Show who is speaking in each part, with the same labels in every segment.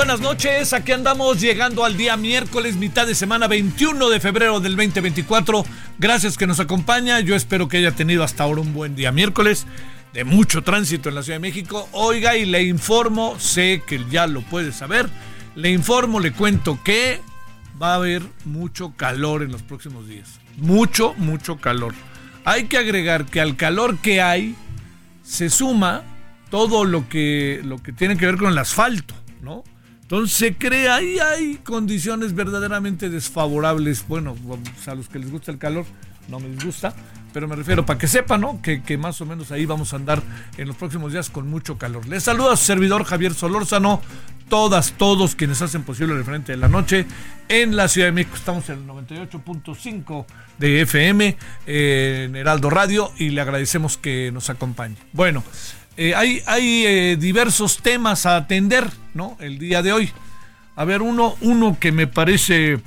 Speaker 1: Buenas noches, aquí andamos llegando al día miércoles, mitad de semana 21 de febrero del 2024. Gracias que nos acompaña, yo espero que haya tenido hasta ahora un buen día miércoles de mucho tránsito en la Ciudad de México. Oiga y le informo, sé que ya lo puede saber, le informo, le cuento que va a haber mucho calor en los próximos días. Mucho, mucho calor. Hay que agregar que al calor que hay se suma todo lo que, lo que tiene que ver con el asfalto, ¿no? Entonces se crea ahí hay condiciones verdaderamente desfavorables. Bueno, a los que les gusta el calor, no me disgusta, pero me refiero para que sepan, ¿no? Que, que más o menos ahí vamos a andar en los próximos días con mucho calor. Les saluda a su servidor Javier Solórzano, todas, todos quienes hacen posible el referente de la noche en la Ciudad de México. Estamos en el 98.5 de FM eh, en Heraldo Radio y le agradecemos que nos acompañe. Bueno, eh, hay, hay eh, diversos temas a atender, ¿no? El día de hoy. A ver, uno, uno que me parece,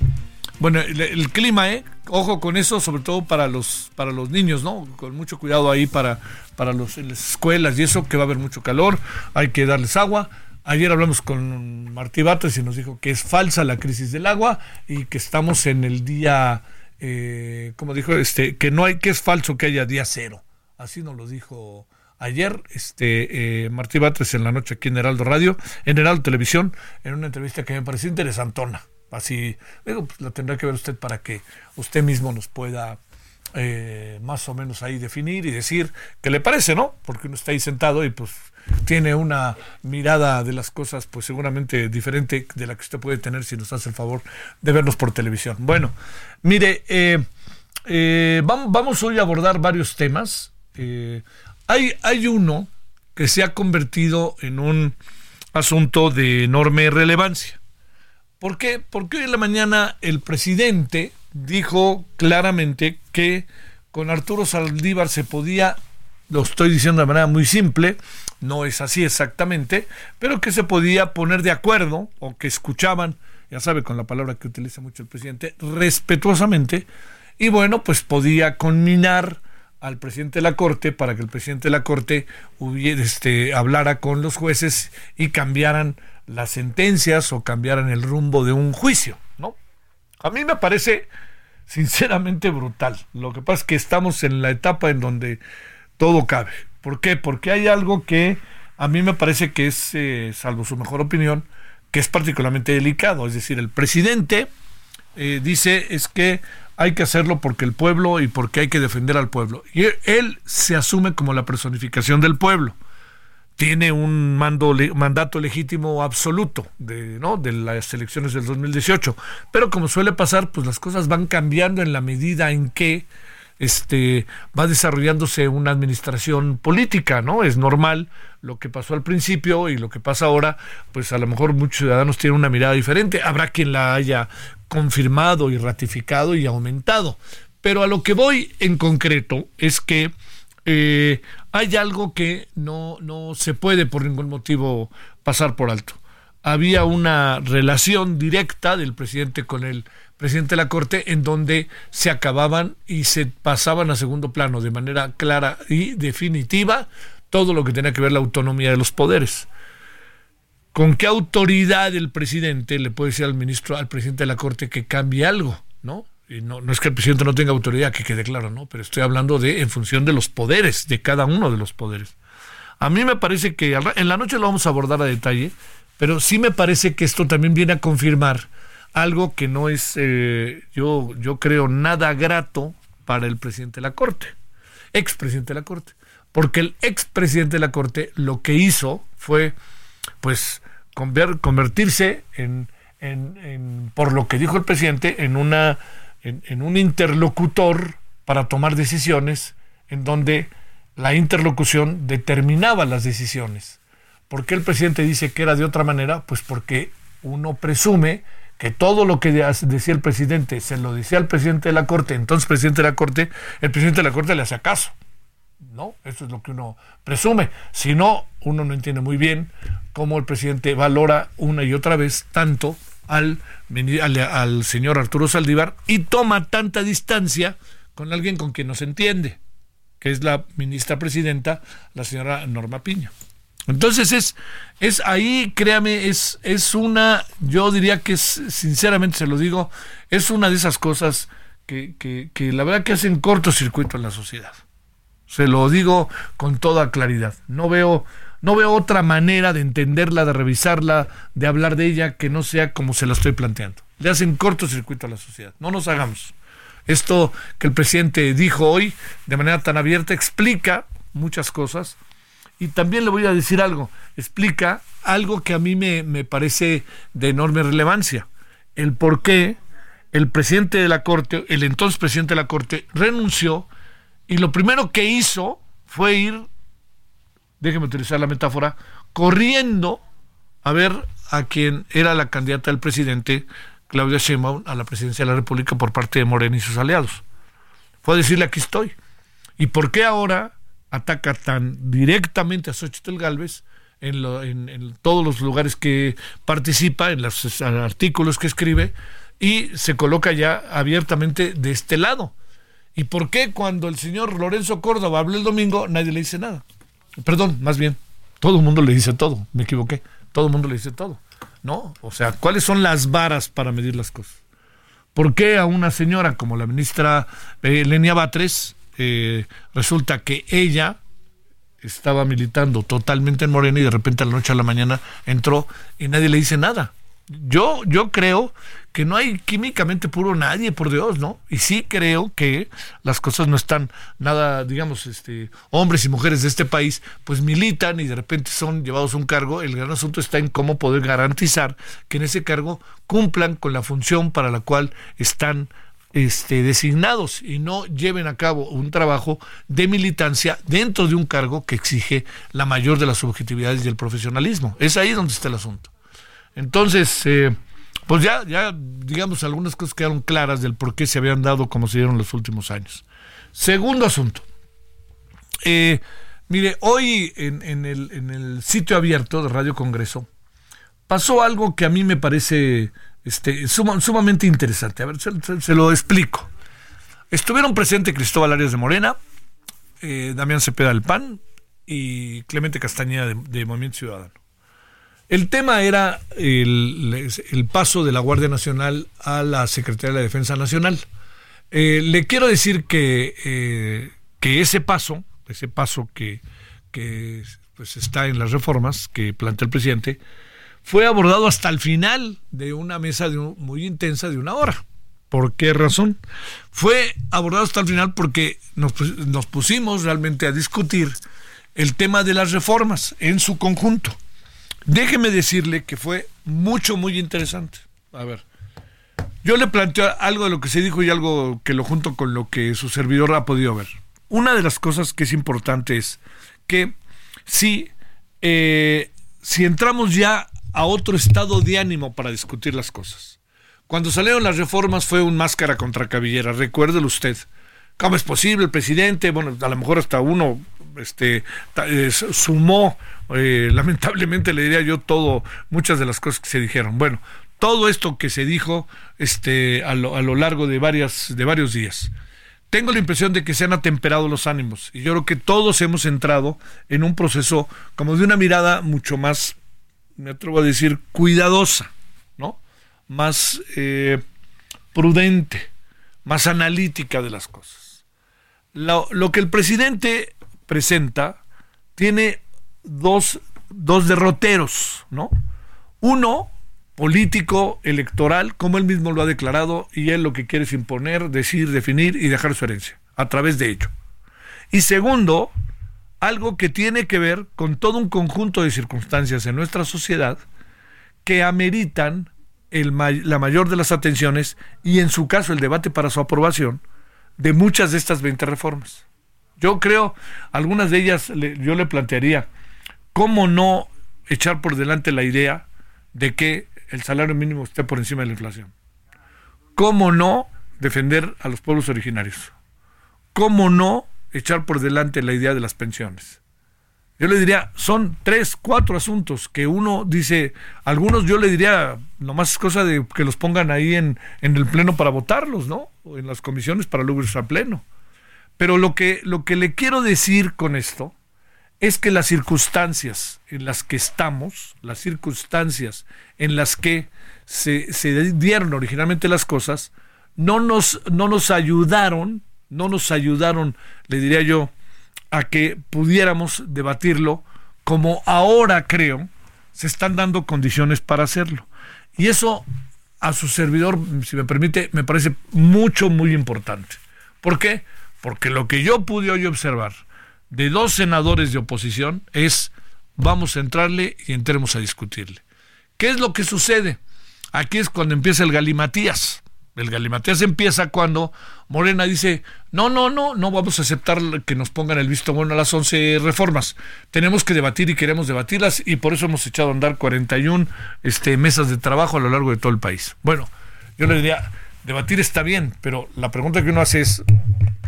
Speaker 1: bueno, el, clima, ¿eh? Ojo con eso, sobre todo para los, para los niños, ¿no? Con mucho cuidado ahí para, para los, las escuelas y eso, que va a haber mucho calor, hay que darles agua. Ayer hablamos con Martí Batres y nos dijo que es falsa la crisis del agua y que estamos en el día, eh, como dijo, este, que no hay, que es falso que haya día cero. Así nos lo dijo ayer este eh, Martí Batres en la noche aquí en Heraldo Radio, en Heraldo Televisión, en una entrevista que me pareció interesantona. Así, digo, pues la tendrá que ver usted para que usted mismo nos pueda eh, más o menos ahí definir y decir qué le parece, ¿no? Porque uno está ahí sentado y pues tiene una mirada de las cosas pues seguramente diferente de la que usted puede tener si nos hace el favor de vernos por televisión. Bueno, mire, eh, eh, vamos, vamos hoy a abordar varios temas. Hay, hay uno que se ha convertido en un asunto de enorme relevancia. ¿Por qué? Porque hoy en la mañana el presidente dijo claramente que con Arturo Saldívar se podía, lo estoy diciendo de manera muy simple, no es así exactamente, pero que se podía poner de acuerdo o que escuchaban, ya sabe con la palabra que utiliza mucho el presidente, respetuosamente, y bueno, pues podía conminar al presidente de la Corte para que el presidente de la Corte hubiera, este, hablara con los jueces y cambiaran las sentencias o cambiaran el rumbo de un juicio, ¿no? A mí me parece sinceramente brutal. Lo que pasa es que estamos en la etapa en donde todo cabe. ¿Por qué? Porque hay algo que a mí me parece que es, eh, salvo su mejor opinión, que es particularmente delicado. Es decir, el presidente eh, dice es que hay que hacerlo porque el pueblo y porque hay que defender al pueblo. Y él se asume como la personificación del pueblo tiene un mando, mandato legítimo absoluto de, ¿no? de las elecciones del 2018. Pero como suele pasar, pues las cosas van cambiando en la medida en que este, va desarrollándose una administración política, ¿no? Es normal lo que pasó al principio y lo que pasa ahora, pues a lo mejor muchos ciudadanos tienen una mirada diferente. Habrá quien la haya confirmado y ratificado y aumentado. Pero a lo que voy en concreto es que eh, hay algo que no, no se puede por ningún motivo pasar por alto. Había una relación directa del presidente con el presidente de la Corte en donde se acababan y se pasaban a segundo plano de manera clara y definitiva todo lo que tenía que ver la autonomía de los poderes. ¿Con qué autoridad el presidente le puede decir al ministro, al presidente de la Corte que cambie algo? ¿No? Y no, no es que el presidente no tenga autoridad, que quede claro, ¿no? Pero estoy hablando de en función de los poderes, de cada uno de los poderes. A mí me parece que en la noche lo vamos a abordar a detalle, pero sí me parece que esto también viene a confirmar algo que no es, eh, yo, yo creo, nada grato para el presidente de la Corte, expresidente de la Corte. Porque el expresidente de la Corte lo que hizo fue, pues, convertirse en, en, por lo que dijo el presidente, en, una, en, un interlocutor para tomar decisiones en donde la interlocución determinaba las decisiones. ¿Por qué el presidente dice que era de otra manera? Pues porque uno presume que todo lo que decía el presidente se lo decía al presidente de la Corte, entonces presidente de la Corte, el presidente de la Corte le hace caso. ¿No? Eso es lo que uno presume. Si no, uno no entiende muy bien cómo el presidente valora una y otra vez tanto al, al, señor Arturo Saldívar y toma tanta distancia con alguien con quien no se entiende, que es la ministra presidenta, la señora Norma Piña. Entonces es, es ahí, créame, es, es una, yo diría que es, sinceramente se lo digo, es una de esas cosas que, que, que la verdad que hacen cortocircuito en la sociedad. Se lo digo con toda claridad. No veo, no veo otra manera de entenderla, de revisarla, de hablar de ella que no sea como se la estoy planteando. Le hacen cortocircuito a la sociedad. No nos hagamos. Esto que el presidente dijo hoy de manera tan abierta explica muchas cosas y también le voy a decir algo, explica algo que a mí me, me parece de enorme relevancia, el por qué el presidente de la Corte, el entonces presidente de la Corte, renunció y lo primero que hizo fue ir, déjeme utilizar la metáfora, corriendo a ver a quien era la candidata del presidente, Claudia Sheinbaum, a la presidencia de la República por parte de Morena y sus aliados. Fue a decirle aquí estoy. ¿Y por qué ahora ataca tan directamente a Xochitl Galvez en, en, todos los lugares que participa, en los artículos que escribe, y se coloca ya abiertamente de este lado. ¿Y por qué cuando el señor Lorenzo Córdoba habló el domingo nadie le dice nada? Perdón, más bien, todo el mundo le dice todo, me equivoqué, todo el mundo le dice todo, ¿no? O sea, ¿cuáles son las varas para medir las cosas? ¿Por qué a una señora como la ministra eh, Lenia Batres eh, resulta que ella estaba militando totalmente en Morena y de repente a la noche a la mañana entró y nadie le dice nada. Yo, yo creo que no hay químicamente puro nadie, por Dios, ¿no? Y sí creo que las cosas no están nada, digamos, este, hombres y mujeres de este país, pues militan y de repente son llevados a un cargo. El gran asunto está en cómo poder garantizar que en ese cargo cumplan con la función para la cual están este, designados y no lleven a cabo un trabajo de militancia dentro de un cargo que exige la mayor de las subjetividades y el profesionalismo. Es ahí donde está el asunto. Entonces, eh, pues ya, digamos, algunas cosas quedaron claras del por qué se habían dado como se dieron los últimos años. Segundo asunto. Eh, mire, hoy en el sitio abierto de Radio Congreso pasó algo que a mí me parece este, sumamente interesante. A ver, se, lo explico. Estuvieron presentes Cristóbal Arias de Morena, eh, Damián Cepeda del PAN y Clemente Castañeda de, Movimiento Ciudadano. El tema era el, paso de la Guardia Nacional a la Secretaría de la Defensa Nacional. Eh, le quiero decir que, eh, que ese paso, ese paso que, que pues está en las reformas que plantea el presidente, fue abordado hasta el final de una mesa de muy intensa de una hora. ¿Por qué razón? Fue abordado hasta el final porque nos, nos pusimos realmente a discutir el tema de las reformas en su conjunto. Déjeme decirle que fue mucho, muy interesante. A ver, yo le planteo algo de lo que se dijo y algo que lo junto con lo que su servidor ha podido ver. Una de las cosas que es importante es que si, eh, si entramos ya a otro estado de ánimo para discutir las cosas. Cuando salieron las reformas fue un máscara contra cabellera, recuérdelo usted. ¿Cómo es posible el presidente? Bueno, a lo mejor hasta uno este, eh, sumó, eh, lamentablemente le diría yo todo, muchas de las cosas que se dijeron. Bueno, todo esto que se dijo este, a, lo, a lo largo de, varias, de varios días. Tengo la impresión de que se han atemperado los ánimos y yo creo que todos hemos entrado en un proceso como de una mirada mucho más, me atrevo a decir, cuidadosa, ¿no? Más eh, prudente, más analítica de las cosas. Lo, que el presidente presenta tiene dos, dos derroteros, ¿no? Uno, político, electoral, como él mismo lo ha declarado, y él lo que quiere es imponer, decir, definir y dejar su herencia, a través de ello. Y segundo, algo que tiene que ver con todo un conjunto de circunstancias en nuestra sociedad que ameritan la mayor de las atenciones y en su caso el debate para su aprobación de muchas de estas 20 reformas. Yo creo, algunas de ellas yo le plantearía, ¿cómo no echar por delante la idea de que el salario mínimo esté por encima de la inflación? ¿Cómo no defender a los pueblos originarios? ¿Cómo no echar por delante la idea de las pensiones? Yo le diría, son tres, cuatro asuntos que uno dice, algunos yo le diría, nomás es cosa de que los pongan ahí en, en el pleno para votarlos, ¿no? O en las comisiones para luego irse a pleno. Pero lo que, lo que le quiero decir con esto es que las circunstancias en las que estamos, las circunstancias en las que se, se dieron originalmente las cosas, no nos, no nos ayudaron, no nos ayudaron, le diría yo, a que pudiéramos debatirlo como ahora creo se están dando condiciones para hacerlo. Y eso a su servidor, si me permite, me parece mucho, muy importante. ¿Por qué? Porque lo que yo pude hoy observar de dos senadores de oposición es vamos a entrarle y entremos a discutirle. ¿Qué es lo que sucede? Aquí es cuando empieza el galimatías. El galimatías empieza cuando Morena dice, no, no, no, no vamos a aceptar que nos pongan el visto bueno a las 11 reformas. Tenemos que debatir y queremos debatirlas y por eso hemos echado a andar 41 este, mesas de trabajo a lo largo de todo el país. Bueno, yo le diría, debatir está bien, pero la pregunta que uno hace es,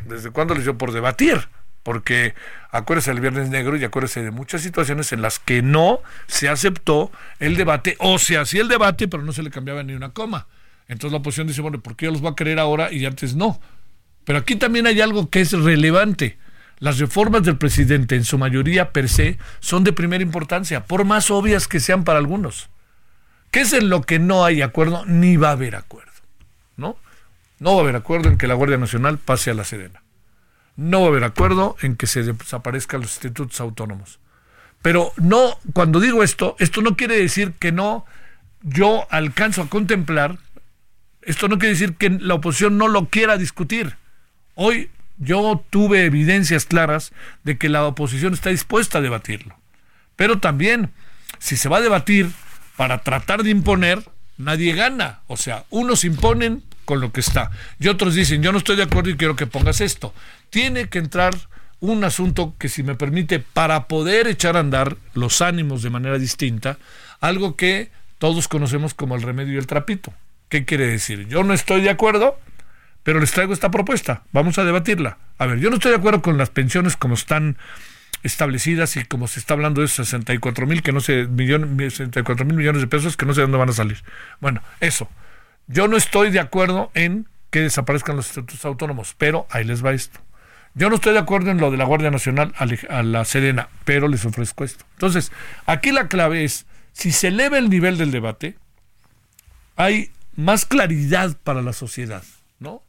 Speaker 1: ¿desde cuándo les dio por debatir? Porque acuérdese del Viernes Negro y acuérdese de muchas situaciones en las que no se aceptó el debate, o se hacía el debate, pero no se le cambiaba ni una coma. Entonces la oposición dice, bueno, ¿por qué yo los voy a querer ahora y antes no? Pero aquí también hay algo que es relevante. Las reformas del presidente, en su mayoría per se, son de primera importancia, por más obvias que sean para algunos. ¿Qué es en lo que no hay acuerdo? Ni va a haber acuerdo. ¿No? No va a haber acuerdo en que la Guardia Nacional pase a la Sedena. No va a haber acuerdo en que se desaparezcan los institutos autónomos. Pero no, cuando digo esto, esto no quiere decir que no yo alcanzo a contemplar, esto no quiere decir que la oposición no lo quiera discutir. Hoy yo tuve evidencias claras de que la oposición está dispuesta a debatirlo. Pero también, si se va a debatir para tratar de imponer, nadie gana. O sea, unos imponen, con lo que está. Y otros dicen, yo no estoy de acuerdo y quiero que pongas esto. Tiene que entrar un asunto que, si me permite, para poder echar a andar los ánimos de manera distinta, algo que todos conocemos como el remedio y el trapito. ¿Qué quiere decir? Yo no estoy de acuerdo, pero les traigo esta propuesta. Vamos a debatirla. A ver, yo no estoy de acuerdo con las pensiones como están establecidas y como se está hablando de 64 mil que no sé, millón, 64 mil millones de pesos que no sé dónde van a salir. Bueno, eso. Yo no estoy de acuerdo en que desaparezcan los institutos autónomos, pero ahí les va esto. Yo no estoy de acuerdo en lo de la Guardia Nacional a la Serena, pero les ofrezco esto. Entonces, aquí la clave es, si se eleva el nivel del debate, hay más claridad para la sociedad, ¿no?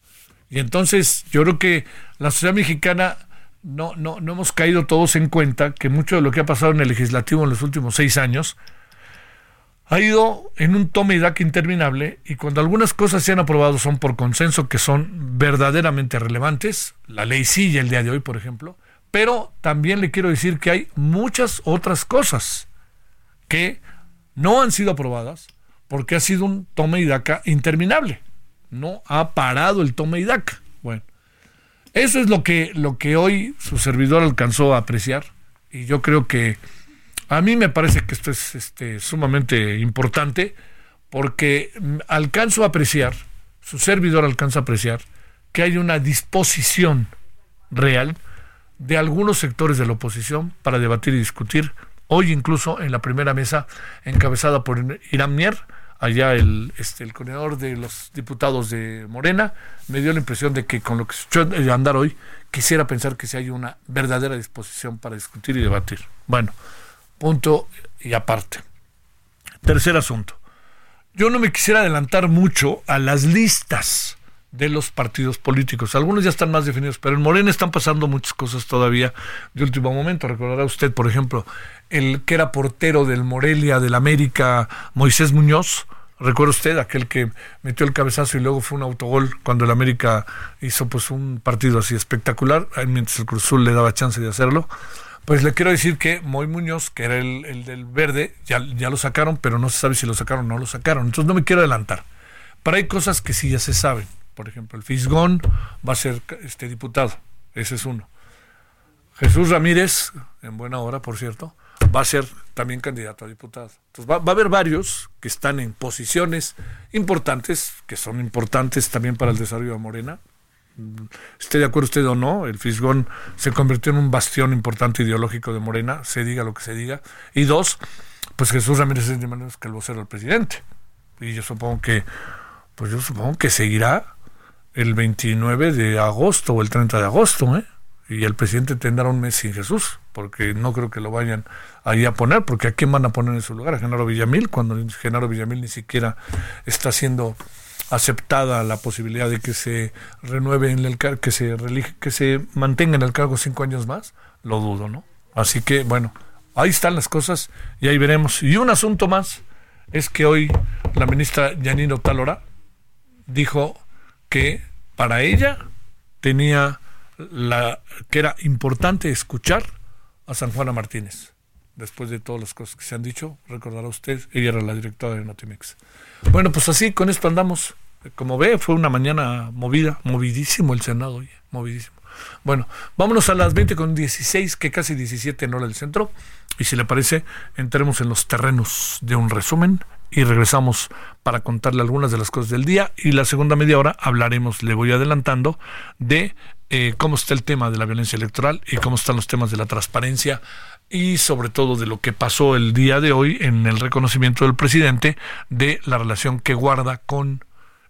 Speaker 1: Y entonces yo creo que la sociedad mexicana no, no, no hemos caído todos en cuenta que mucho de lo que ha pasado en el legislativo en los últimos seis años ha ido en un tome y daca interminable y cuando algunas cosas se han aprobado son por consenso que son verdaderamente relevantes, la ley sí el día de hoy, por ejemplo, pero también le quiero decir que hay muchas otras cosas que no han sido aprobadas porque ha sido un tome y daca interminable. No ha parado el tome y daca. Bueno, eso es lo que, lo que hoy su servidor alcanzó a apreciar y yo creo que a mí me parece que esto es este, sumamente importante porque alcanzo a apreciar, su servidor alcanza a apreciar, que hay una disposición real de algunos sectores de la oposición para debatir y discutir. Hoy incluso en la primera mesa encabezada por Irán Mier, allá el, este, el coordinador de los diputados de Morena, me dio la impresión de que con lo que se echó andar hoy, quisiera pensar que si hay una verdadera disposición para discutir y debatir. Bueno, punto y aparte. Tercer asunto. Yo no me quisiera adelantar mucho a las listas de los partidos políticos. Algunos ya están más definidos, pero en Morena están pasando muchas cosas todavía de último momento. Recordará usted, por ejemplo, el que era portero del Morelia, del América, Moisés Muñoz. ¿Recuerda usted aquel que metió el cabezazo y luego fue un autogol cuando el América hizo pues un partido así espectacular, mientras el Cruzul le daba chance de hacerlo? Pues le quiero decir que Moy Muñoz, que era el, el del verde, ya, ya lo sacaron, pero no se sabe si lo sacaron o no lo sacaron. Entonces no me quiero adelantar. Pero hay cosas que sí ya se saben. Por ejemplo, el Fisgón va a ser este diputado. Ese es uno. Jesús Ramírez, en buena hora, por cierto, va a ser también candidato a diputado. Entonces va, va, a haber varios que están en posiciones importantes, que son importantes también para el desarrollo de Morena. Esté de acuerdo usted o no, el Fisgón se convirtió en un bastión importante ideológico de Morena, se diga lo que se diga. Y dos, pues Jesús Ramírez es de menos que el vocero del presidente. Y yo supongo que, pues yo supongo que seguirá el 29 de agosto o el 30 de agosto, ¿eh? Y el presidente tendrá un mes sin Jesús, porque no creo que lo vayan ahí a poner, porque ¿a quién van a poner en su lugar? A Genaro Villamil, cuando Genaro Villamil ni siquiera está siendo aceptada la posibilidad de que se renueve en el cargo, que se que se mantenga en el cargo cinco años más, lo dudo, ¿no? Así que bueno, ahí están las cosas y ahí veremos. Y un asunto más es que hoy la ministra Yanino Talora dijo que para ella tenía la que era importante escuchar a San Juana Martínez. Después de todas las cosas que se han dicho, recordará usted, ella era la directora de Notimex. Bueno, pues así, con esto andamos. Como ve, fue una mañana movida, movidísimo el Senado, hoy, movidísimo. Bueno, vámonos a las 20 con 16, que casi 17 en hora del centro. Y si le parece, entremos en los terrenos de un resumen y regresamos para contarle algunas de las cosas del día y la segunda media hora hablaremos, le voy adelantando, de eh, cómo está el tema de la violencia electoral y cómo están los temas de la transparencia y sobre todo de lo que pasó el día de hoy en el reconocimiento del presidente de la relación que guarda con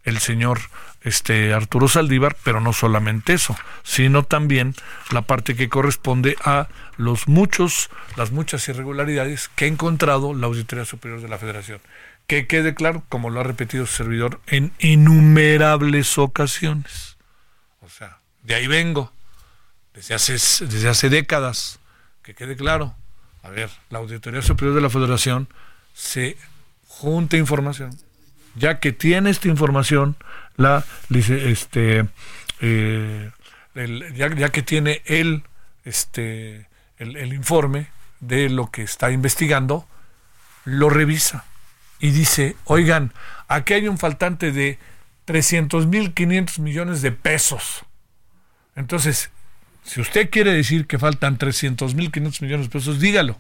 Speaker 1: el señor este Arturo Saldívar, pero no solamente eso, sino también la parte que corresponde a los muchos, las muchas irregularidades que ha encontrado la Auditoría Superior de la Federación. Que quede claro, como lo ha repetido su servidor en innumerables ocasiones. O sea, de ahí vengo, desde hace, desde hace décadas, que quede claro. A ver, la Auditoría Superior de la Federación se junta información, ya que tiene esta información, la este eh, ya, que tiene el este el, el, informe de lo que está investigando lo revisa y dice oigan aquí hay un faltante de 300 mil 500 millones de pesos entonces si usted quiere decir que faltan 300 mil 500 millones de pesos dígalo.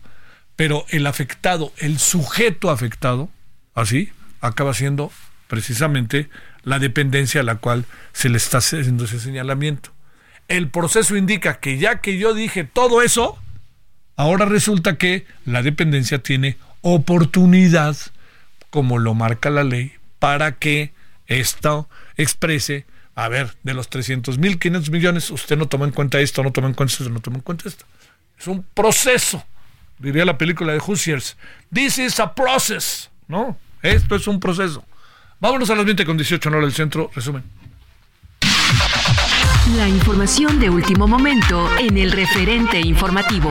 Speaker 1: Pero el afectado el sujeto afectado así acaba siendo precisamente la dependencia a la cual se le está haciendo ese señalamiento. El proceso indica que ya que yo dije todo eso, ahora resulta que la dependencia tiene oportunidad, como lo marca la ley, para que esto exprese, a ver, de los 300 mil, 500 millones, usted no toma en cuenta esto, no toma en cuenta esto, no toma en cuenta esto. Es un proceso, diría la película de Hoosiers. This is a process, ¿no? Esto es un proceso. Vámonos a las 20 con 18 en hora del centro. Resumen.
Speaker 2: La información de último momento en el referente informativo.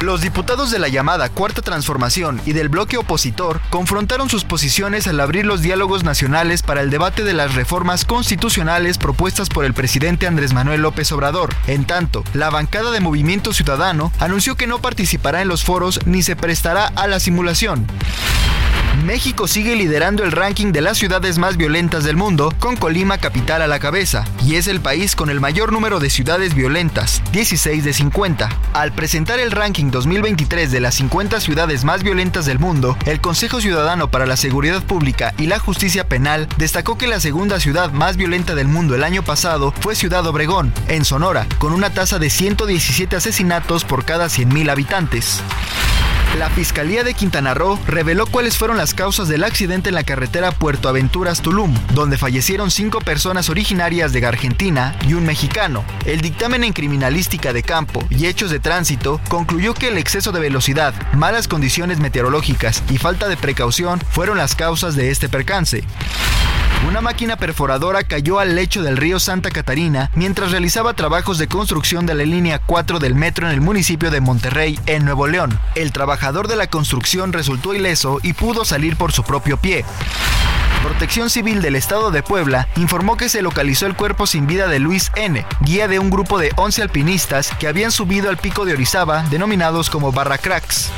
Speaker 3: Los diputados de la llamada Cuarta Transformación y del bloque opositor confrontaron sus posiciones al abrir los diálogos nacionales para el debate de las reformas constitucionales propuestas por el presidente Andrés Manuel López Obrador. En tanto, la bancada de Movimiento Ciudadano anunció que no participará en los foros ni se prestará a la simulación. México sigue liderando el ranking de las ciudades más violentas del mundo, con Colima capital a la cabeza, y es el país con el mayor número de ciudades violentas, 16 de 50. Al presentar el ranking 2023 de las 50 ciudades más violentas del mundo, el Consejo Ciudadano para la Seguridad Pública y la Justicia Penal destacó que la segunda ciudad más violenta del mundo el año pasado fue Ciudad Obregón, en Sonora, con una tasa de 117 asesinatos por cada 100.000 habitantes. La Fiscalía de Quintana Roo reveló cuáles fueron las causas del accidente en la carretera Puerto Aventuras Tulum, donde fallecieron cinco personas originarias de Argentina y un mexicano. El dictamen en criminalística de campo y hechos de tránsito concluyó que el exceso de velocidad, malas condiciones meteorológicas y falta de precaución fueron las causas de este percance. Una máquina perforadora cayó al lecho del río Santa Catarina mientras realizaba trabajos de construcción de la línea 4 del metro en el municipio de Monterrey, en Nuevo León. El trabajador de la construcción resultó ileso y pudo salir por su propio pie. Protección Civil del Estado de Puebla informó que se localizó el cuerpo sin vida de Luis N., guía de un grupo de 11 alpinistas que habían subido al pico de Orizaba, denominados como Barra Cracks.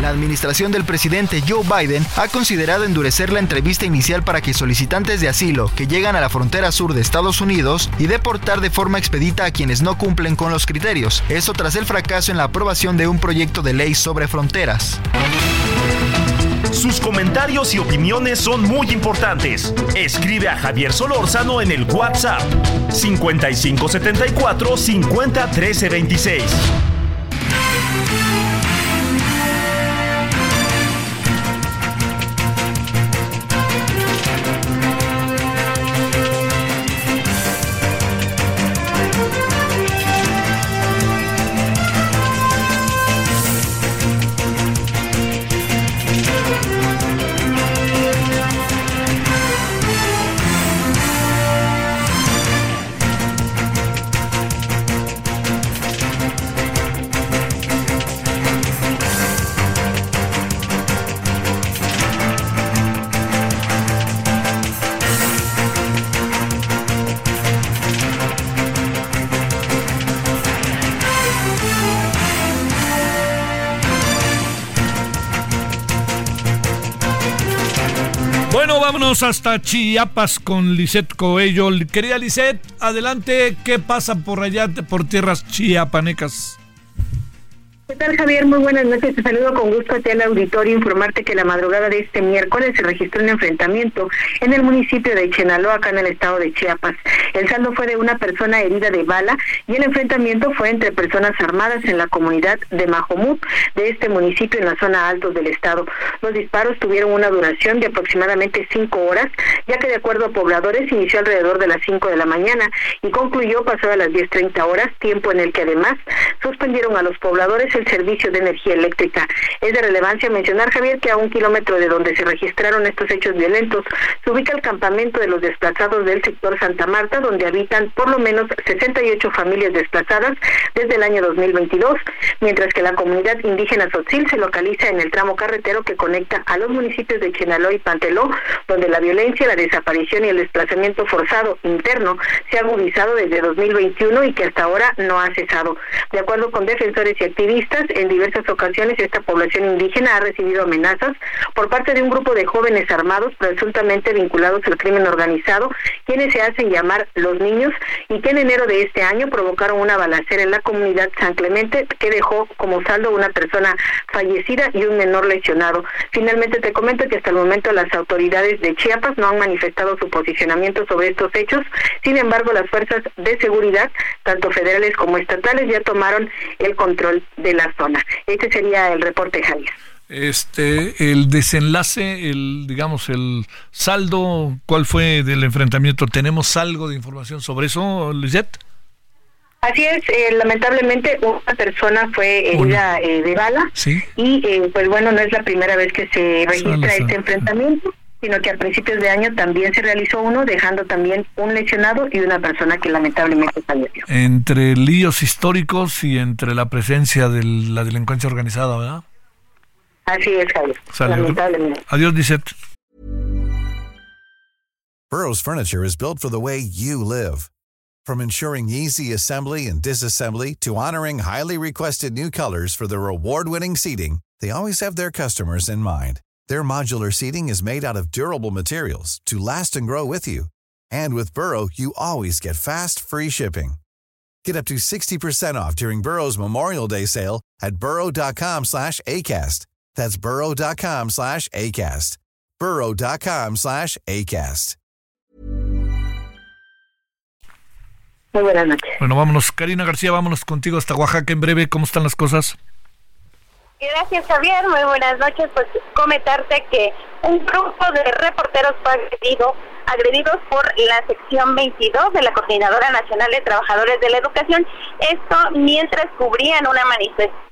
Speaker 3: La administración del presidente Joe Biden ha considerado endurecer la entrevista inicial para que solicitantes de asilo que llegan a la frontera sur de Estados Unidos y deportar de forma expedita a quienes no cumplen con los criterios. Esto tras el fracaso en la aprobación de un proyecto de ley sobre fronteras.
Speaker 4: Sus comentarios y opiniones son muy importantes. Escribe a Javier Solórzano en el WhatsApp 5574 50 13
Speaker 1: hasta Chiapas con Lisette Coello. Querida Lisette, adelante, ¿qué pasa por allá, por tierras chiapanecas?
Speaker 5: ¿Qué tal, Javier? Muy buenas noches. Te saludo con gusto a ti al auditorio. Informarte que la madrugada de este miércoles se registró un enfrentamiento en el municipio de Chenaloa, acá en el estado de Chiapas. El saldo fue de una persona herida de bala y el enfrentamiento fue entre personas armadas en la comunidad de Majomut de este municipio en la zona altos del estado. Los disparos tuvieron una duración de aproximadamente cinco horas, ya que de acuerdo a pobladores inició alrededor de las cinco de la mañana y concluyó pasadas las 10.30 horas, tiempo en el que además suspendieron a los pobladores el servicio de energía eléctrica. Es de relevancia mencionar, Javier, que a un kilómetro de donde se registraron estos hechos violentos se ubica el campamento de los desplazados del sector Santa Marta, donde habitan por lo menos 68 familias desplazadas desde el año 2022, mientras que la comunidad indígena Sotzil se localiza en el tramo carretero que conecta a los municipios de Chenaló y Panteló, donde la violencia, la desaparición y el desplazamiento forzado interno se ha agudizado desde 2021 y que hasta ahora no ha cesado. De acuerdo con defensores y activistas, en diversas ocasiones esta población indígena ha recibido amenazas por parte de un grupo de jóvenes armados presuntamente vinculados al crimen organizado, quienes se hacen llamar los niños y que en enero de este año provocaron una balacera en la comunidad San Clemente que dejó como saldo una persona fallecida y un menor lesionado. Finalmente te comento que hasta el momento las autoridades de Chiapas no han manifestado su posicionamiento sobre estos hechos, sin embargo las fuerzas de seguridad, tanto federales como estatales, ya tomaron el control de la zona. Este sería el reporte, Javier.
Speaker 1: Este, el desenlace, el, digamos, el saldo, ¿cuál fue del enfrentamiento? ¿Tenemos algo de información sobre eso, Lisette?
Speaker 5: Así es, eh, lamentablemente una persona fue herida eh, de bala
Speaker 1: ¿Sí?
Speaker 5: y eh, pues bueno, no es la primera vez que se registra este enfrentamiento, sino que a principios de año también se realizó uno, dejando también un lesionado y una persona que lamentablemente falleció.
Speaker 1: Entre líos históricos y entre la presencia de la delincuencia organizada, ¿verdad?
Speaker 5: Así es, Javier.
Speaker 1: Sale.
Speaker 5: Lamentablemente.
Speaker 1: Adiós, Lisette.
Speaker 6: Burroughs Furniture is built for the way you live. From ensuring easy assembly and disassembly to honoring highly requested new colors for their award-winning seating, they always have their customers in mind. Their modular seating is made out of durable materials to last and grow with you. And with Burrow, you always get fast, free shipping. Get up to 60% off during Burrow's Memorial Day sale at burrow.com slash ACAST. That's burrow.com slash ACAST. burrow.com slash ACAST.
Speaker 5: Muy buenas noches.
Speaker 1: Bueno, vámonos. Karina García, vámonos contigo hasta Oaxaca en breve. ¿Cómo están las cosas?
Speaker 7: Gracias, Javier. Muy buenas noches. Pues comentarte que un grupo de reporteros fue agredido, agredidos por la sección 22 de la Coordinadora Nacional de Trabajadores de la Educación. Esto mientras cubrían una manifestación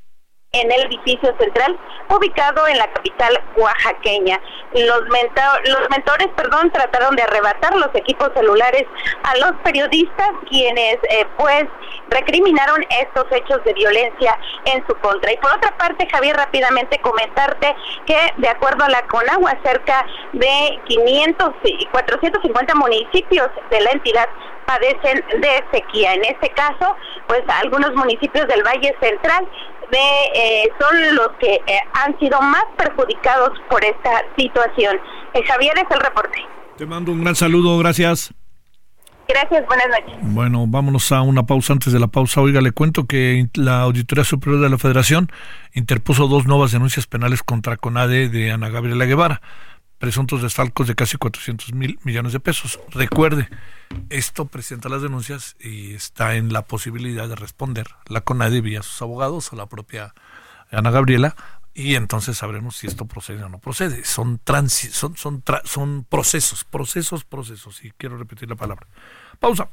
Speaker 7: en el edificio central ubicado en la capital oaxaqueña. Los, los mentores perdón, trataron de arrebatar los equipos celulares a los periodistas quienes eh, pues recriminaron estos hechos de violencia en su contra. Y por otra parte, Javier, rápidamente comentarte que de acuerdo a la CONAGUA, cerca de 500 y 450 municipios de la entidad padecen de sequía. En este caso, pues algunos municipios del Valle Central de, eh, son los que eh, han sido más perjudicados por esta situación. Eh, Javier es el reporte.
Speaker 1: Te mando un gran saludo, gracias.
Speaker 7: Gracias, buenas noches.
Speaker 1: Bueno, vámonos a una pausa. Antes de la pausa, oiga, le cuento que la Auditoría Superior de la Federación interpuso dos nuevas denuncias penales contra CONADE de Ana Gabriela Guevara presuntos desfalcos de casi 400 mil millones de pesos. Recuerde, esto presenta las denuncias y está en la posibilidad de responder la CONADE vía sus abogados o la propia Ana Gabriela y entonces sabremos si esto procede o no procede. Son, son, son, son procesos, procesos, procesos. Y quiero repetir la palabra. Pausa.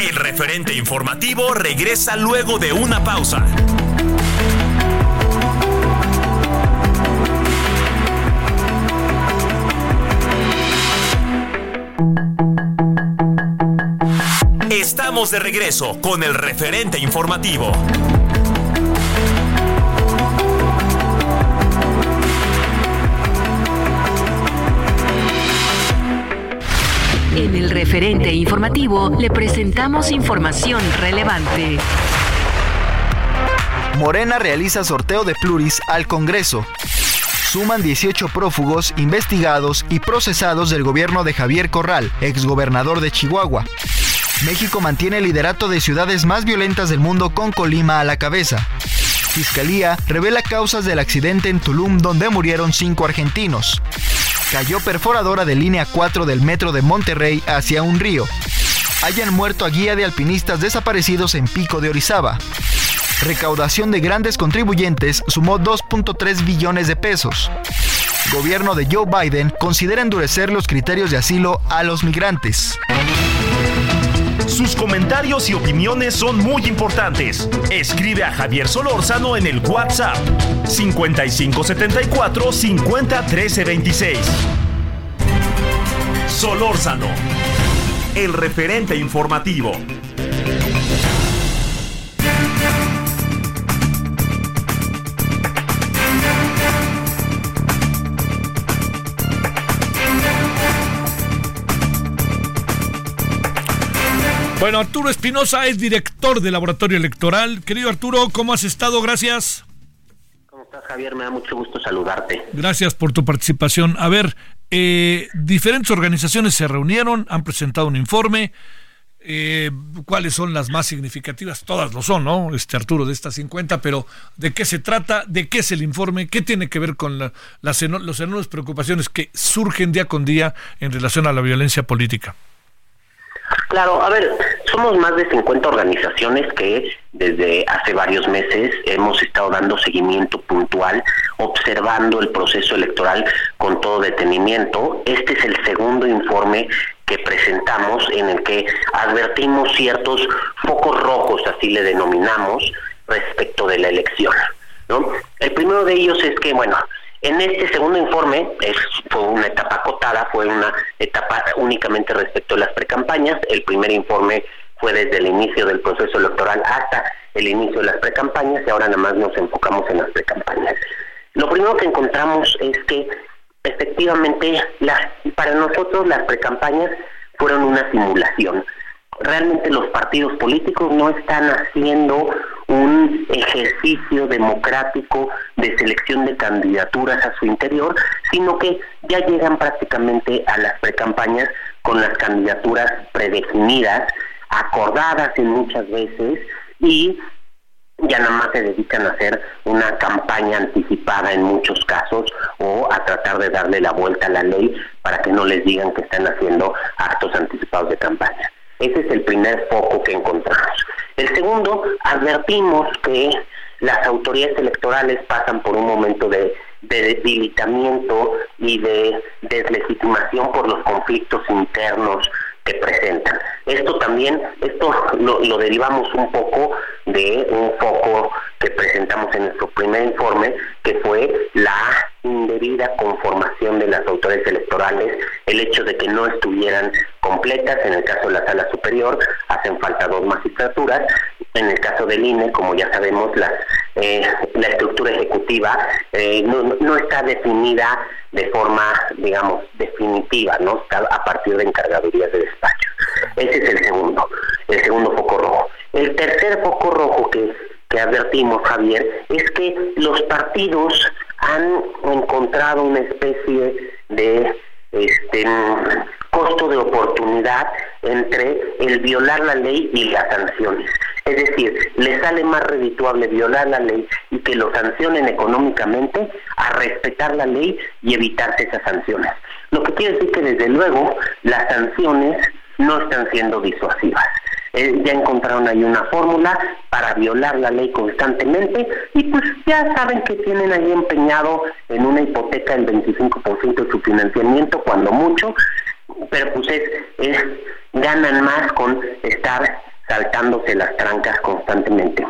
Speaker 4: El referente informativo regresa luego de una pausa. Estamos de regreso con el referente informativo.
Speaker 2: En el referente informativo le presentamos información relevante.
Speaker 3: Morena realiza sorteo de pluris al Congreso. Suman 18 prófugos investigados y procesados del gobierno de Javier Corral, exgobernador de Chihuahua. México mantiene el liderato de ciudades más violentas del mundo con Colima a la cabeza. Fiscalía revela causas del accidente en Tulum donde murieron cinco argentinos. Cayó perforadora de línea 4 del metro de Monterrey hacia un río. Hayan muerto a guía de alpinistas desaparecidos en Pico de Orizaba. Recaudación de grandes contribuyentes sumó 2.3 billones de pesos. Gobierno de Joe Biden considera endurecer los criterios de asilo a los migrantes.
Speaker 4: Sus comentarios y opiniones son muy importantes. Escribe a Javier Solórzano en el WhatsApp 5574 50 26. Solórzano, el referente informativo.
Speaker 1: Bueno, Arturo Espinosa es director del Laboratorio Electoral. Querido Arturo, ¿cómo has estado? Gracias.
Speaker 8: ¿Cómo estás, Javier? Me da mucho gusto saludarte.
Speaker 1: Gracias por tu participación. A ver, eh, diferentes organizaciones se reunieron, han presentado un informe. Eh, ¿Cuáles son las más significativas? Todas lo son, ¿no? Este Arturo, de estas 50, pero ¿de qué se trata? ¿De qué es el informe? ¿Qué tiene que ver con las las enormes preocupaciones que surgen día con día en relación a la violencia política?
Speaker 8: Claro, a ver, somos más de 50 organizaciones que desde hace varios meses hemos estado dando seguimiento puntual, observando el proceso electoral con todo detenimiento. Este es el segundo informe que presentamos en el que advertimos ciertos focos rojos, así le denominamos, respecto de la elección. ¿no? El primero de ellos es que, bueno, en este segundo informe es, fue una etapa acotada, fue una etapa únicamente respecto a las precampañas. El primer informe fue desde el inicio del proceso electoral hasta el inicio de las precampañas y ahora nada más nos enfocamos en las precampañas. Lo primero que encontramos es que efectivamente las, para nosotros las precampañas fueron una simulación. Realmente los partidos políticos no están haciendo un ejercicio democrático de selección de candidaturas a su interior, sino que ya llegan prácticamente a las precampañas con las candidaturas predefinidas, acordadas en muchas veces y ya nada más se dedican a hacer una campaña anticipada en muchos casos o a tratar de darle la vuelta a la ley para que no les digan que están haciendo actos anticipados de campaña. Ese es el primer foco que encontramos. El segundo, advertimos que las autoridades electorales pasan por un momento de, debilitamiento y de deslegitimación por los conflictos internos que presentan. Esto también, esto lo, lo, derivamos un poco de un foco que presentamos en nuestro primer informe, que fue la indebida conformación de las autoridades electorales, el hecho de que no estuvieran completas, en el caso de la sala superior, hacen falta dos magistraturas, en el caso del INE, como ya sabemos, la, eh, la estructura ejecutiva eh, no, está definida de forma, digamos, definitiva, ¿no? A partir de encargadurías de despacho. Ese es el segundo, el segundo foco rojo. El tercer foco rojo que, que advertimos, Javier, es que los partidos han encontrado una especie de este costo de oportunidad entre el violar la ley y las sanciones. Es decir, le sale más redituable violar la ley y que lo sancionen económicamente a respetar la ley y evitarse esas sanciones. Lo que quiere decir que desde luego las sanciones no están siendo disuasivas. Eh, ya encontraron ahí una fórmula para violar la ley constantemente y pues ya saben que tienen ahí empeñado en una hipoteca el 25% de su financiamiento, cuando mucho, pero pues es, ganan más con estar saltándose las trancas constantemente.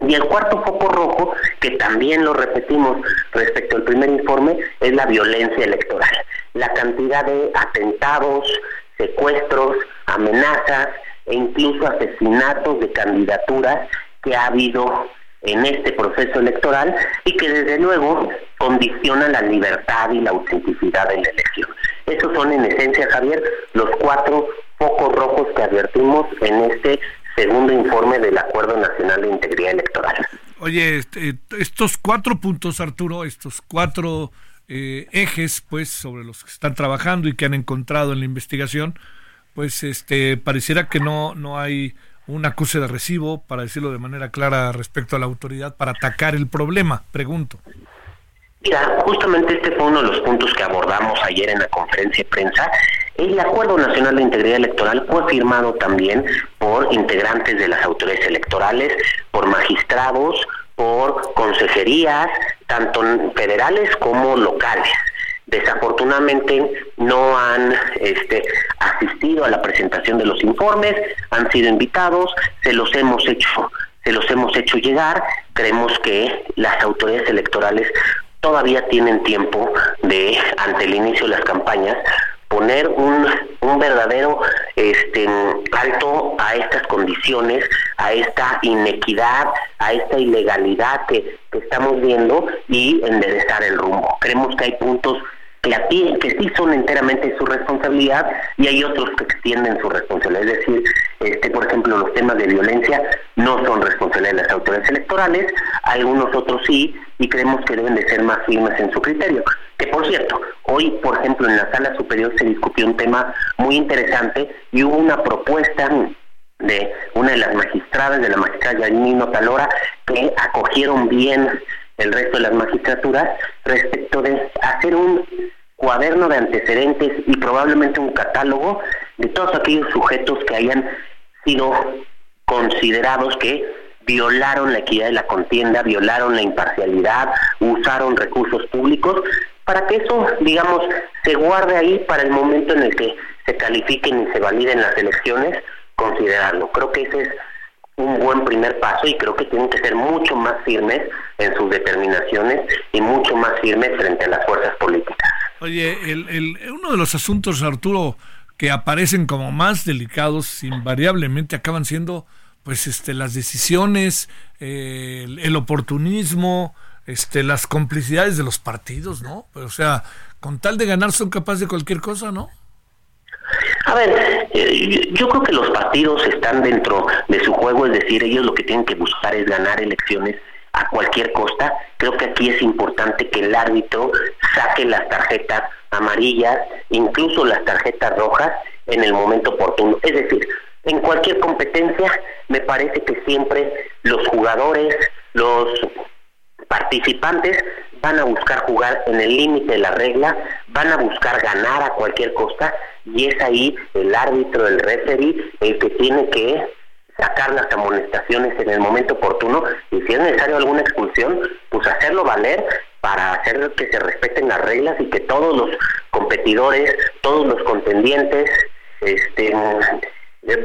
Speaker 8: Y el cuarto foco rojo, que también lo repetimos respecto al primer informe, es la violencia electoral. La cantidad de atentados, secuestros, amenazas, e incluso asesinatos de candidaturas que ha habido en este proceso electoral y que desde luego condicionan la libertad y la autenticidad de la elección. Esos son en esencia, Javier, los cuatro focos rojos que advertimos en este segundo informe del Acuerdo Nacional de Integridad Electoral.
Speaker 1: Oye, este, estos cuatro puntos, Arturo, estos cuatro eh, ejes, pues, sobre los que están trabajando y que han encontrado en la investigación, pues este pareciera que no no hay un acuse de recibo, para decirlo de manera clara respecto a la autoridad, para atacar el problema, pregunto.
Speaker 8: Mira, justamente este fue uno de los puntos que abordamos ayer en la conferencia de prensa. El Acuerdo Nacional de Integridad Electoral fue firmado también por integrantes de las autoridades electorales, por magistrados, por consejerías, tanto federales como locales desafortunadamente no han este, asistido a la presentación de los informes, han sido invitados, se los hemos hecho, se los hemos hecho llegar, creemos que las autoridades electorales todavía tienen tiempo de, ante el inicio de las campañas, poner un, un verdadero este, alto a estas condiciones, a esta inequidad, a esta ilegalidad que, que estamos viendo y enderezar el rumbo. Creemos que hay puntos que, que sí son enteramente su responsabilidad y hay otros que extienden su responsabilidad. Es decir, este, por ejemplo, los temas de violencia no son responsabilidad de las autoridades electorales, algunos otros sí, y creemos que deben de ser más firmes en su criterio. Que por cierto, hoy, por ejemplo, en la sala superior se discutió un tema muy interesante y hubo una propuesta de una de las magistradas, de la magistrada Yanino Talora, que acogieron bien el resto de las magistraturas respecto de hacer un cuaderno de antecedentes y probablemente un catálogo de todos aquellos sujetos que hayan sido considerados que violaron la equidad de la contienda, violaron la imparcialidad, usaron recursos públicos, para que eso, digamos, se guarde ahí para el momento en el que se califiquen y se validen las elecciones, considerarlo. Creo que ese es un buen primer paso y creo que tienen que ser mucho más firmes en sus determinaciones y mucho más firmes frente a las fuerzas políticas.
Speaker 1: Oye, el, uno de los asuntos, Arturo, que aparecen como más delicados, invariablemente acaban siendo pues este las decisiones, eh, el, oportunismo, este las complicidades de los partidos, ¿no? O sea, con tal de ganar son capaces de cualquier cosa, ¿no?
Speaker 8: A ver, eh, yo creo que los partidos están dentro de su juego, es decir, ellos lo que tienen que buscar es ganar elecciones a cualquier costa. Creo que aquí es importante que el árbitro saque las tarjetas amarillas, incluso las tarjetas rojas, en el momento oportuno. Es decir, en cualquier competencia me parece que siempre los jugadores, los participantes van a buscar jugar en el límite de la regla, van a buscar ganar a cualquier costa y es ahí el árbitro, el referee, el que tiene que sacar las amonestaciones en el momento oportuno y si es necesario alguna expulsión, pues hacerlo valer para hacer que se respeten las reglas y que todos los competidores, todos los contendientes este,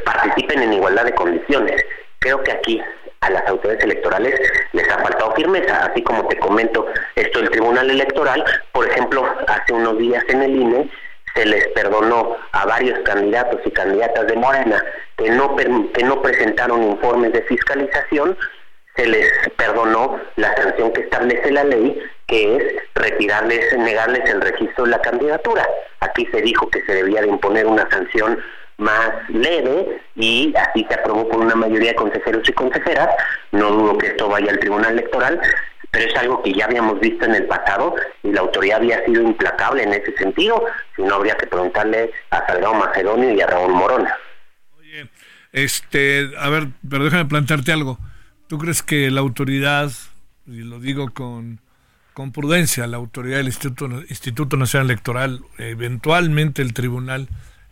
Speaker 8: participen en igualdad de condiciones. Creo que aquí a las autoridades electorales les ha faltado firmeza, así como te comento esto del Tribunal Electoral, por ejemplo, hace unos días en el INE se les perdonó a varios candidatos y candidatas de Morena que no, que no presentaron informes de fiscalización, se les perdonó la sanción que establece la ley, que es retirarles, negarles el registro de la candidatura. Aquí se dijo que se debía de imponer una sanción más leve y así se aprobó por una mayoría de consejeros y consejeras. No dudo que esto vaya al Tribunal Electoral, pero es algo que ya habíamos visto en el pasado y la autoridad había sido implacable en ese sentido, si no habría que preguntarle a Salgado Macedonio y a Raúl Morona.
Speaker 1: Oye, este, a ver, pero déjame plantearte algo. ¿Tú crees que la autoridad, y lo digo con, con prudencia, la autoridad del Instituto, Instituto Nacional Electoral, eventualmente el tribunal,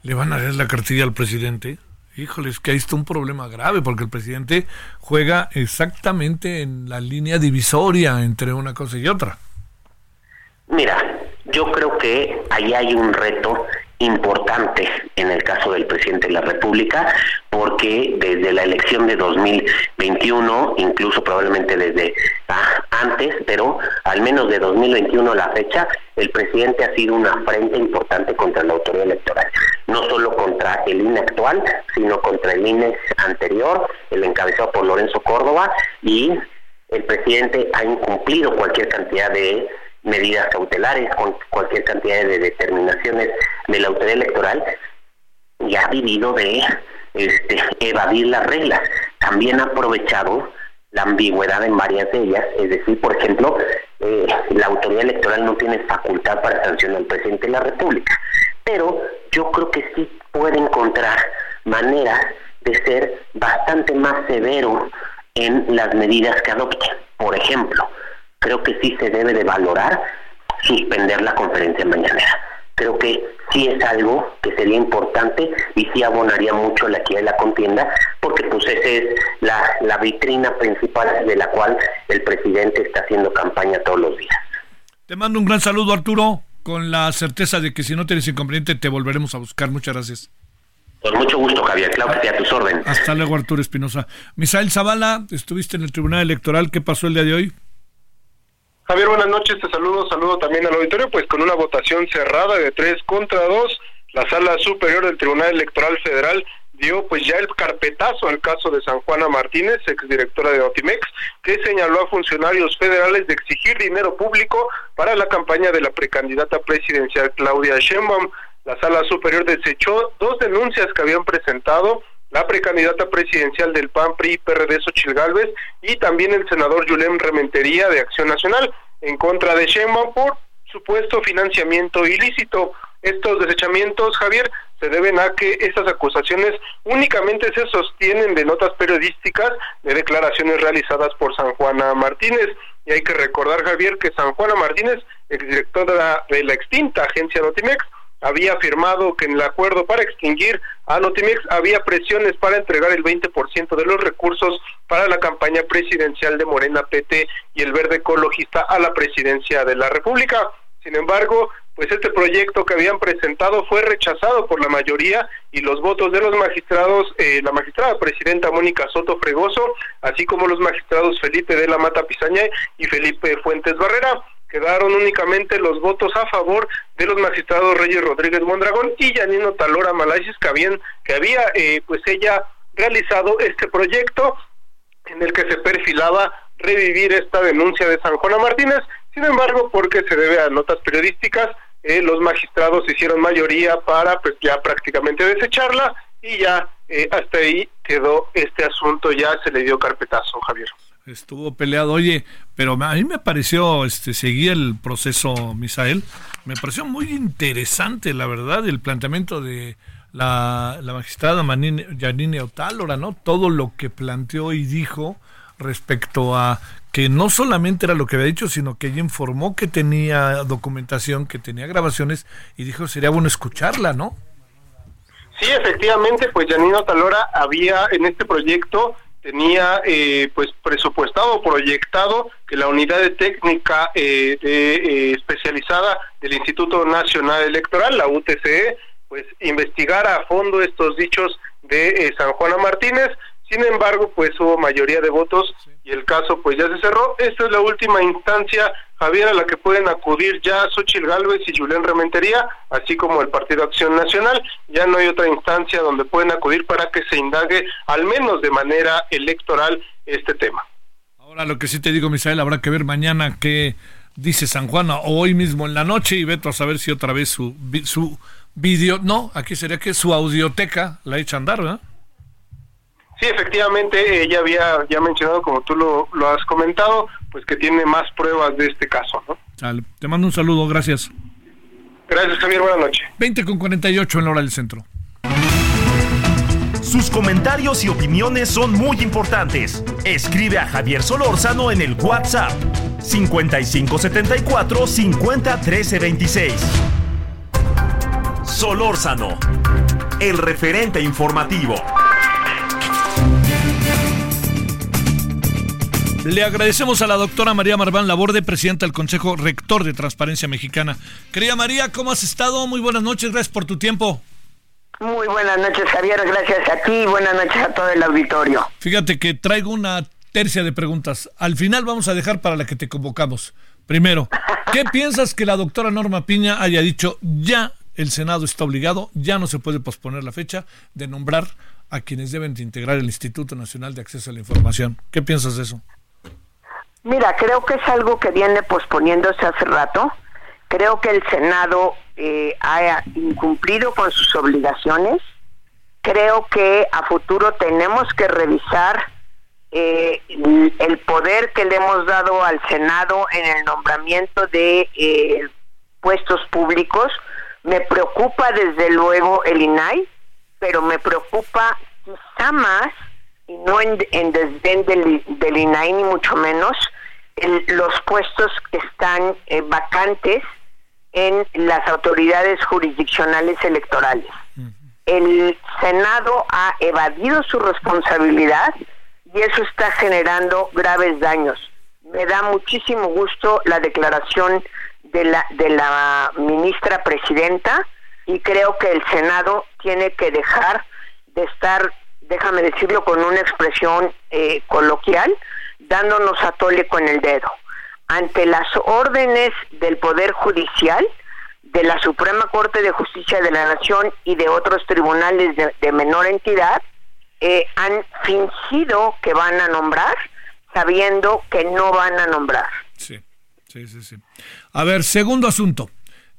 Speaker 1: le van a dar la cartilla al presidente. Híjoles, que ahí está un problema grave, porque el presidente juega exactamente en la línea divisoria entre una cosa y otra.
Speaker 8: Mira, yo creo que ahí hay un reto importante en el caso del presidente de la República, porque desde la elección de 2021, incluso probablemente desde ah, antes, pero al menos de 2021 a la fecha, el presidente ha sido una frente importante contra la autoridad electoral, no solo contra el INE actual, sino contra el INE anterior, el encabezado por Lorenzo Córdoba, y el presidente ha incumplido cualquier cantidad de medidas cautelares, con cualquier cantidad de determinaciones de la autoridad electoral y ha vivido de este, evadir las reglas. También ha aprovechado la ambigüedad en varias de ellas, es decir, por ejemplo, eh, la autoridad electoral no tiene facultad para sancionar al presidente de la República, pero yo creo que sí puede encontrar maneras de ser bastante más severo en las medidas que adopte. Por ejemplo, creo que sí se debe de valorar suspender la conferencia mañanera. Creo que sí es algo que sería importante y sí abonaría mucho la equidad de la contienda, porque pues esa es la, la vitrina principal de la cual el presidente está haciendo campaña todos los días.
Speaker 1: Te mando un gran saludo, Arturo, con la certeza de que si no tienes inconveniente te volveremos a buscar. Muchas gracias.
Speaker 8: Con mucho gusto, Javier. Claro que a tus órdenes.
Speaker 1: Hasta luego, Arturo Espinosa. Misael Zavala, estuviste en el Tribunal Electoral. ¿Qué pasó el día de hoy?
Speaker 9: Javier, buenas noches, te saludo, saludo también al auditorio, pues con una votación cerrada de tres contra dos, la Sala Superior del Tribunal Electoral Federal dio pues ya el carpetazo al caso de San Juana Martínez, exdirectora de Otimex, que señaló a funcionarios federales de exigir dinero público para la campaña de la precandidata presidencial Claudia Sheinbaum. La Sala Superior desechó dos denuncias que habían presentado la precandidata presidencial del PAN, PRI, PRD, Xochil Gálvez, y también el senador Yulem Rementería de Acción Nacional, en contra de Sheinbaum por supuesto financiamiento ilícito. Estos desechamientos, Javier, se deben a que estas acusaciones únicamente se sostienen de notas periodísticas de declaraciones realizadas por San Juana Martínez. Y hay que recordar, Javier, que San Juana Martínez, exdirectora de la extinta agencia Notimex, había afirmado que en el acuerdo para extinguir a Notimex había presiones para entregar el 20% de los recursos para la campaña presidencial de Morena PT y el Verde Ecologista a la presidencia de la República. Sin embargo, pues este proyecto que habían presentado fue rechazado por la mayoría y los votos de los magistrados, eh, la magistrada presidenta Mónica Soto Fregoso, así como los magistrados Felipe de la Mata Pizaña y Felipe Fuentes Barrera quedaron únicamente los votos a favor de los magistrados Reyes Rodríguez Mondragón y Yanino Talora Malasis que habían que había eh, pues ella realizado este proyecto en el que se perfilaba revivir esta denuncia de San Juana Martínez sin embargo porque se debe a notas periodísticas eh, los magistrados hicieron mayoría para pues ya prácticamente desecharla y ya eh, hasta ahí quedó este asunto, ya se le dio carpetazo, Javier.
Speaker 1: Estuvo peleado, oye, pero a mí me pareció, este, seguir el proceso, Misael, me pareció muy interesante, la verdad, el planteamiento de la, la magistrada Janine Otálora, ¿no? Todo lo que planteó y dijo respecto a que no solamente era lo que había dicho, sino que ella informó que tenía documentación, que tenía grabaciones y dijo sería bueno escucharla, ¿no?
Speaker 9: Sí, efectivamente, pues Janino Talora había en este proyecto tenía eh, pues presupuestado, proyectado que la unidad de técnica eh, eh, especializada del Instituto Nacional Electoral, la UTCE, pues investigara a fondo estos dichos de San Juana Martínez, sin embargo, pues hubo mayoría de votos y el caso pues ya se cerró. Esta es la última instancia, Javier, a la que pueden acudir ya Xochitl Gálvez y Julián Rementería, así como el Partido Acción Nacional. Ya no hay otra instancia donde pueden acudir para que se indague, al menos de manera electoral, este tema.
Speaker 1: Ahora lo que sí te digo, Misael, habrá que ver mañana qué dice San Juana o hoy mismo en la noche y veto a saber si otra vez su, su video, no, aquí sería que su audioteca la echa a andar, ¿verdad?
Speaker 9: Sí, efectivamente, ella había ya mencionado, como tú lo, has comentado, pues que tiene más pruebas de este caso, ¿no?
Speaker 1: Te mando un saludo, gracias.
Speaker 9: Gracias, Javier, buenas noches.
Speaker 1: 20 con 48 en la hora del centro.
Speaker 4: Sus comentarios y opiniones son muy importantes. Escribe a Javier Solórzano en el WhatsApp 5574 50 Solórzano, el referente informativo.
Speaker 1: Le agradecemos a la doctora María Marván Laborde, presidenta del Consejo Rector de Transparencia Mexicana. Querida María, ¿cómo has estado? Muy buenas noches, gracias por tu tiempo.
Speaker 10: Muy buenas noches, Javier, gracias a ti y buenas noches a todo el auditorio.
Speaker 1: Fíjate que traigo una tercia de preguntas. Al final vamos a dejar para la que te convocamos. Primero, ¿qué piensas que la doctora Norma Piña haya dicho ya el Senado está obligado, ya no se puede posponer la fecha de nombrar a quienes deben de integrar el Instituto Nacional de Acceso a la Información? ¿Qué piensas de eso?
Speaker 10: Mira, creo que es algo que viene posponiéndose hace rato. Creo que el Senado eh, ha incumplido con sus obligaciones. Creo que a futuro tenemos que revisar eh, el poder que le hemos dado al Senado en el nombramiento de eh, puestos públicos. Me preocupa desde luego el INAI, pero me preocupa quizá más, y no en, desdén del, del INAI ni mucho menos, los puestos que están eh, vacantes en las autoridades jurisdiccionales electorales. El Senado ha evadido su responsabilidad y eso está generando graves daños. Me da muchísimo gusto la declaración de la, de la ministra presidenta y creo que el Senado tiene que dejar de estar, déjame decirlo con una expresión eh, coloquial, dándonos a tole con el dedo. Ante las órdenes del Poder Judicial, de la Suprema Corte de Justicia de la Nación y de otros tribunales de, menor entidad, eh, han fingido que van a nombrar, sabiendo que no van a nombrar.
Speaker 1: Sí, sí, sí. sí. A ver, segundo asunto,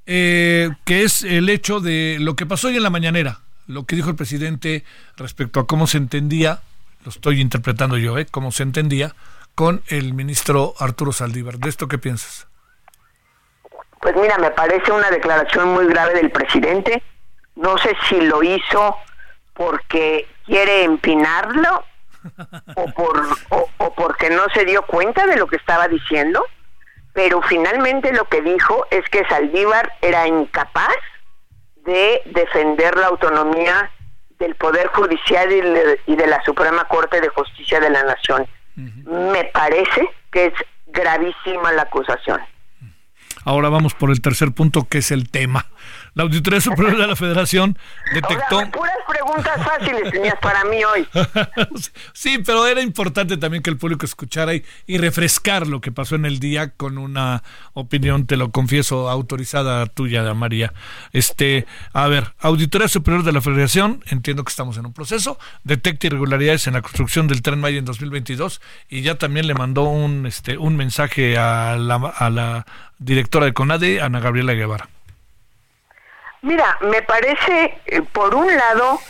Speaker 1: eh, que es el hecho de lo que pasó hoy en la mañanera, lo que dijo el presidente respecto a cómo se entendía, lo estoy interpretando yo, ¿eh? cómo se entendía, con el ministro Arturo Saldívar. ¿De esto qué piensas?
Speaker 10: Pues mira, me parece una declaración muy grave del presidente. No sé si lo hizo porque quiere empinarlo o, por, o, porque no se dio cuenta de lo que estaba diciendo, pero finalmente lo que dijo es que Saldívar era incapaz de defender la autonomía del Poder Judicial y de la Suprema Corte de Justicia de la Nación. Me parece que es gravísima la acusación.
Speaker 1: Ahora vamos por el tercer punto, que es el tema. La Auditoría Superior de la Federación detectó...
Speaker 10: puras preguntas fáciles tenías para mí hoy.
Speaker 1: sí, pero era importante también que el público escuchara y, refrescar lo que pasó en el día con una opinión, te lo confieso, autorizada tuya, María. Este, a ver, Auditoría Superior de la Federación, entiendo que estamos en un proceso, detecta irregularidades en la construcción del Tren Maya en 2022 y ya también le mandó un, este, un mensaje a la, a la directora de CONADE, Ana Gabriela Guevara.
Speaker 10: Mira, me parece, eh, por un lado,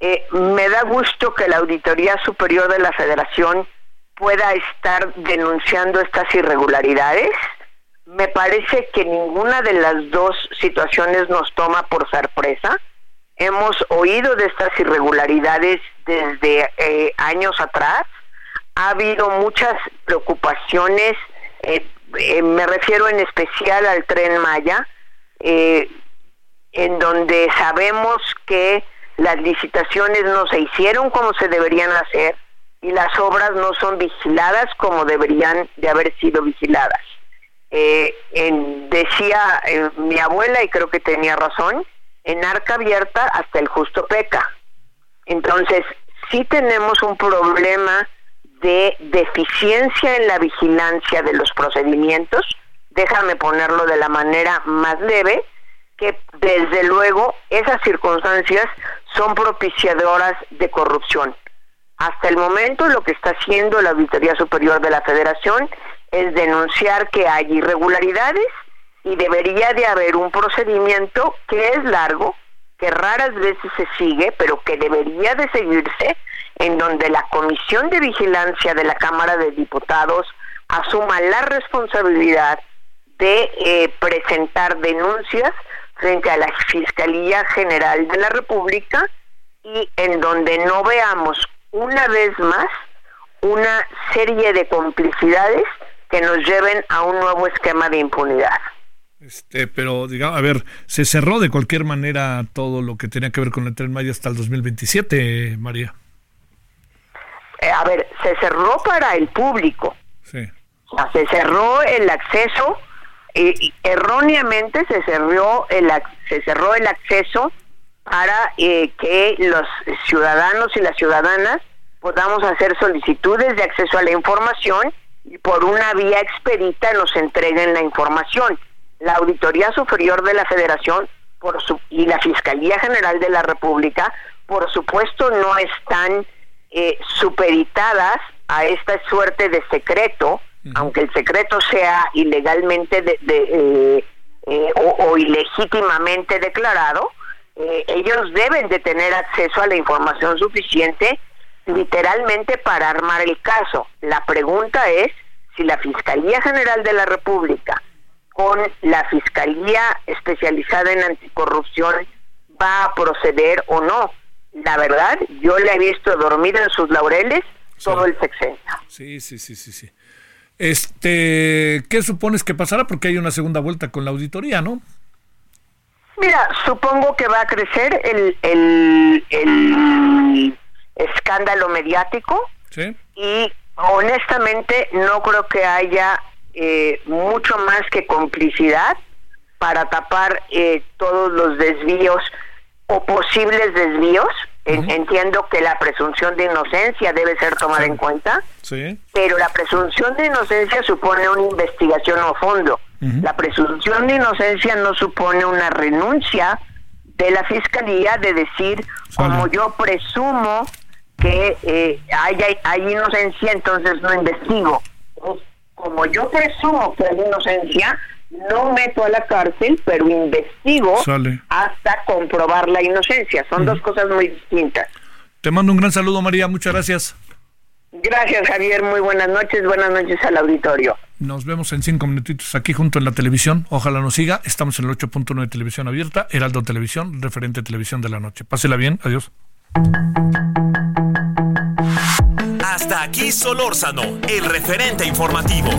Speaker 10: eh, me da gusto que la Auditoría Superior de la Federación pueda estar denunciando estas irregularidades. Me parece que ninguna de las dos situaciones nos toma por sorpresa. Hemos oído de estas irregularidades desde eh, años atrás. Ha habido muchas preocupaciones, me refiero en especial al tren Maya, en donde sabemos que las licitaciones no se hicieron como se deberían hacer y las obras no son vigiladas como deberían de haber sido vigiladas. Eh, decía eh, mi abuela, y creo que tenía razón, en arca abierta hasta el justo peca. Entonces, sí tenemos un problema de deficiencia en la vigilancia de los procedimientos, déjame ponerlo de la manera más leve, que desde luego esas circunstancias son propiciadoras de corrupción. Hasta el momento lo que está haciendo la Auditoría Superior de la Federación es denunciar que hay irregularidades y debería de haber un procedimiento que es largo, que raras veces se sigue, pero que debería de seguirse, en donde la Comisión de Vigilancia de la Cámara de Diputados asuma la responsabilidad de eh, presentar denuncias frente a la Fiscalía General de la República y en donde no veamos una vez más una serie de complicidades que nos lleven a un nuevo esquema de impunidad.
Speaker 1: Este, pero digamos, a ver, se cerró de cualquier manera todo lo que tenía que ver con el Tren Maya hasta el 2027, María.
Speaker 10: Eh, a ver, se cerró para el público. Sí. O sea, se cerró el acceso erróneamente se cerró el se cerró el acceso para eh, que los ciudadanos y las ciudadanas podamos hacer solicitudes de acceso a la información y por una vía expedita nos entreguen la información. La Auditoría Superior de la Federación por su, y la Fiscalía General de la República, por supuesto, no están eh, supeditadas a esta suerte de secreto aunque el secreto sea ilegalmente de, eh, eh, o, ilegítimamente declarado, eh, ellos deben de tener acceso a la información suficiente literalmente para armar el caso. La pregunta es si la Fiscalía General de la República con la Fiscalía especializada en anticorrupción va a proceder o no. La verdad, yo le he visto dormir en sus laureles todo el sexenio.
Speaker 1: Sí, sí, sí, sí, sí. Este, ¿qué supones que pasará? Porque hay una segunda vuelta con la auditoría, ¿no?
Speaker 10: Mira, supongo que va a crecer el, el, escándalo mediático. Sí. Y honestamente no creo que haya eh, mucho más que complicidad para tapar eh, todos los desvíos o posibles desvíos Entiendo que la presunción de inocencia debe ser tomada en cuenta, pero la presunción de inocencia supone una investigación a fondo. La presunción de inocencia no supone una renuncia de la fiscalía de decir, como yo presumo que eh, hay, hay, inocencia, entonces no investigo. Como yo presumo que hay inocencia, no meto a la cárcel, pero investigo hasta comprobar la inocencia. Son dos cosas muy distintas.
Speaker 1: Te mando un gran saludo, María. Muchas gracias.
Speaker 10: Gracias, Javier. Muy buenas noches. Buenas noches al auditorio.
Speaker 1: Nos vemos en cinco minutitos aquí junto en la televisión. Ojalá nos siga. Estamos en el 8.9 de televisión abierta, Heraldo Televisión, referente televisión de la noche. Pásela bien. Adiós.
Speaker 4: Hasta aquí Solórzano, el referente informativo.